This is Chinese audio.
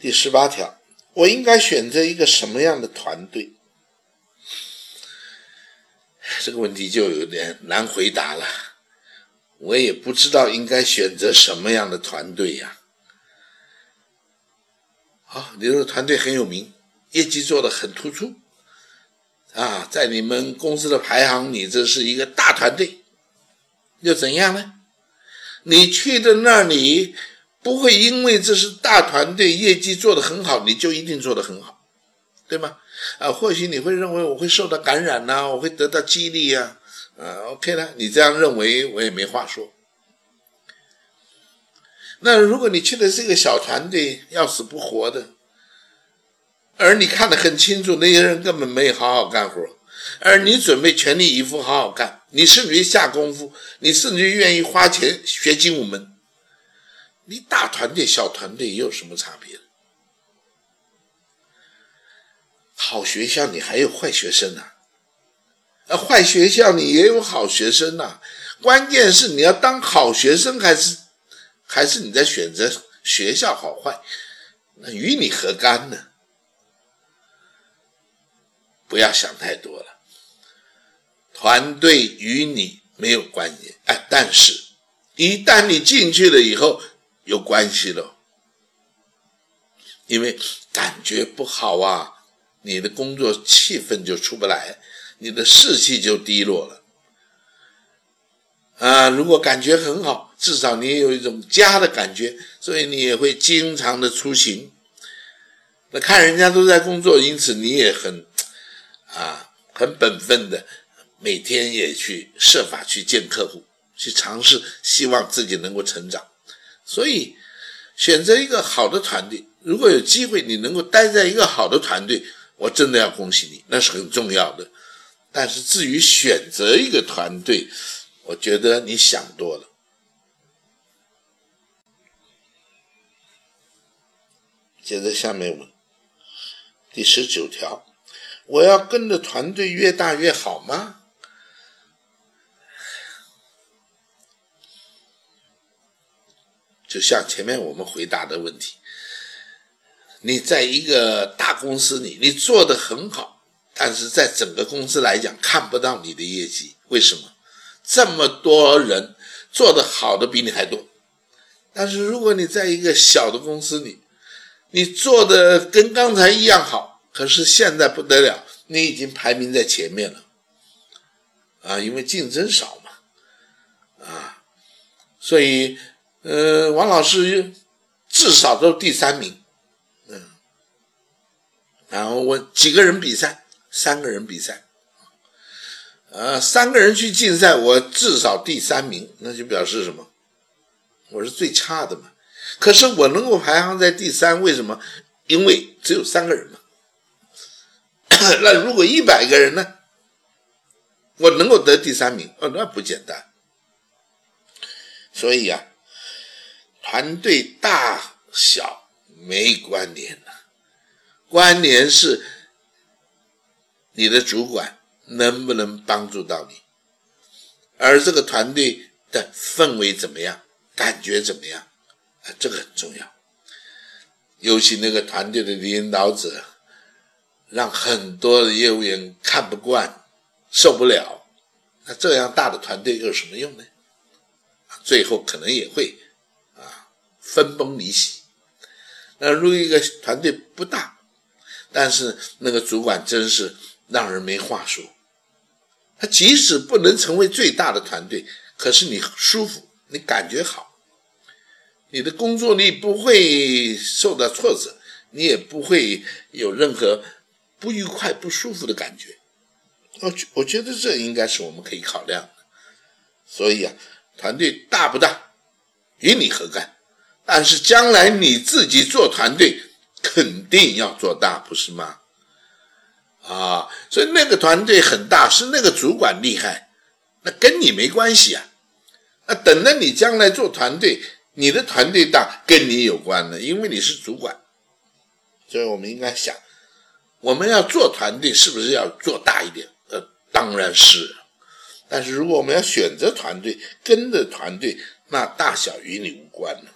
第十八条，我应该选择一个什么样的团队？这个问题就有点难回答了。我也不知道应该选择什么样的团队呀。好，你的团队很有名，业绩做得很突出，啊，在你们公司的排行，你这是一个大团队，又怎样呢？你去的那里。不会因为这是大团队，业绩做得很好，你就一定做得很好，对吗？啊，或许你会认为我会受到感染呐，我会得到激励呀，啊，OK 了，你这样认为我也没话说。那如果你去的是一个小团队，要死不活的，而你看得很清楚，那些人根本没有好好干活，而你准备全力以赴好好干，你甚至于下功夫，你甚至于愿意花钱学精武门。你大团队、小团队有什么差别？好学校你还有坏学生呢，啊，坏学校你也有好学生呐。关键是你要当好学生，还是还是你在选择学校好坏？那与你何干呢？不要想太多了，团队与你没有关系。哎，但是一旦你进去了以后，有关系了，因为感觉不好啊，你的工作气氛就出不来，你的士气就低落了。啊，如果感觉很好，至少你有一种家的感觉，所以你也会经常的出行。那看人家都在工作，因此你也很啊，很本分的，每天也去设法去见客户，去尝试，希望自己能够成长。所以，选择一个好的团队，如果有机会你能够待在一个好的团队，我真的要恭喜你，那是很重要的。但是至于选择一个团队，我觉得你想多了。接着下面问，第十九条，我要跟的团队越大越好吗？就像前面我们回答的问题，你在一个大公司里，你做的很好，但是在整个公司来讲看不到你的业绩，为什么？这么多人做的好的比你还多，但是如果你在一个小的公司里，你做的跟刚才一样好，可是现在不得了，你已经排名在前面了，啊，因为竞争少嘛，啊，所以。呃，王老师至少都第三名，嗯，然后我几个人比赛，三个人比赛，呃，三个人去竞赛，我至少第三名，那就表示什么？我是最差的嘛。可是我能够排行在第三，为什么？因为只有三个人嘛。那如果一百个人呢？我能够得第三名，哦，那不简单。所以呀。团队大小没关联的，关联是你的主管能不能帮助到你，而这个团队的氛围怎么样，感觉怎么样，啊，这个很重要。尤其那个团队的领导者，让很多的业务员看不惯、受不了，那这样大的团队有什么用呢？最后可能也会。分崩离析。那如果一个团队不大，但是那个主管真是让人没话说。他即使不能成为最大的团队，可是你舒服，你感觉好，你的工作力不会受到挫折，你也不会有任何不愉快、不舒服的感觉。我觉我觉得这应该是我们可以考量的。所以啊，团队大不大，与你何干？但是将来你自己做团队，肯定要做大，不是吗？啊，所以那个团队很大，是那个主管厉害，那跟你没关系啊。那等着你将来做团队，你的团队大跟你有关的，因为你是主管。所以我们应该想，我们要做团队，是不是要做大一点？呃，当然是。但是如果我们要选择团队，跟着团队，那大小与你无关了。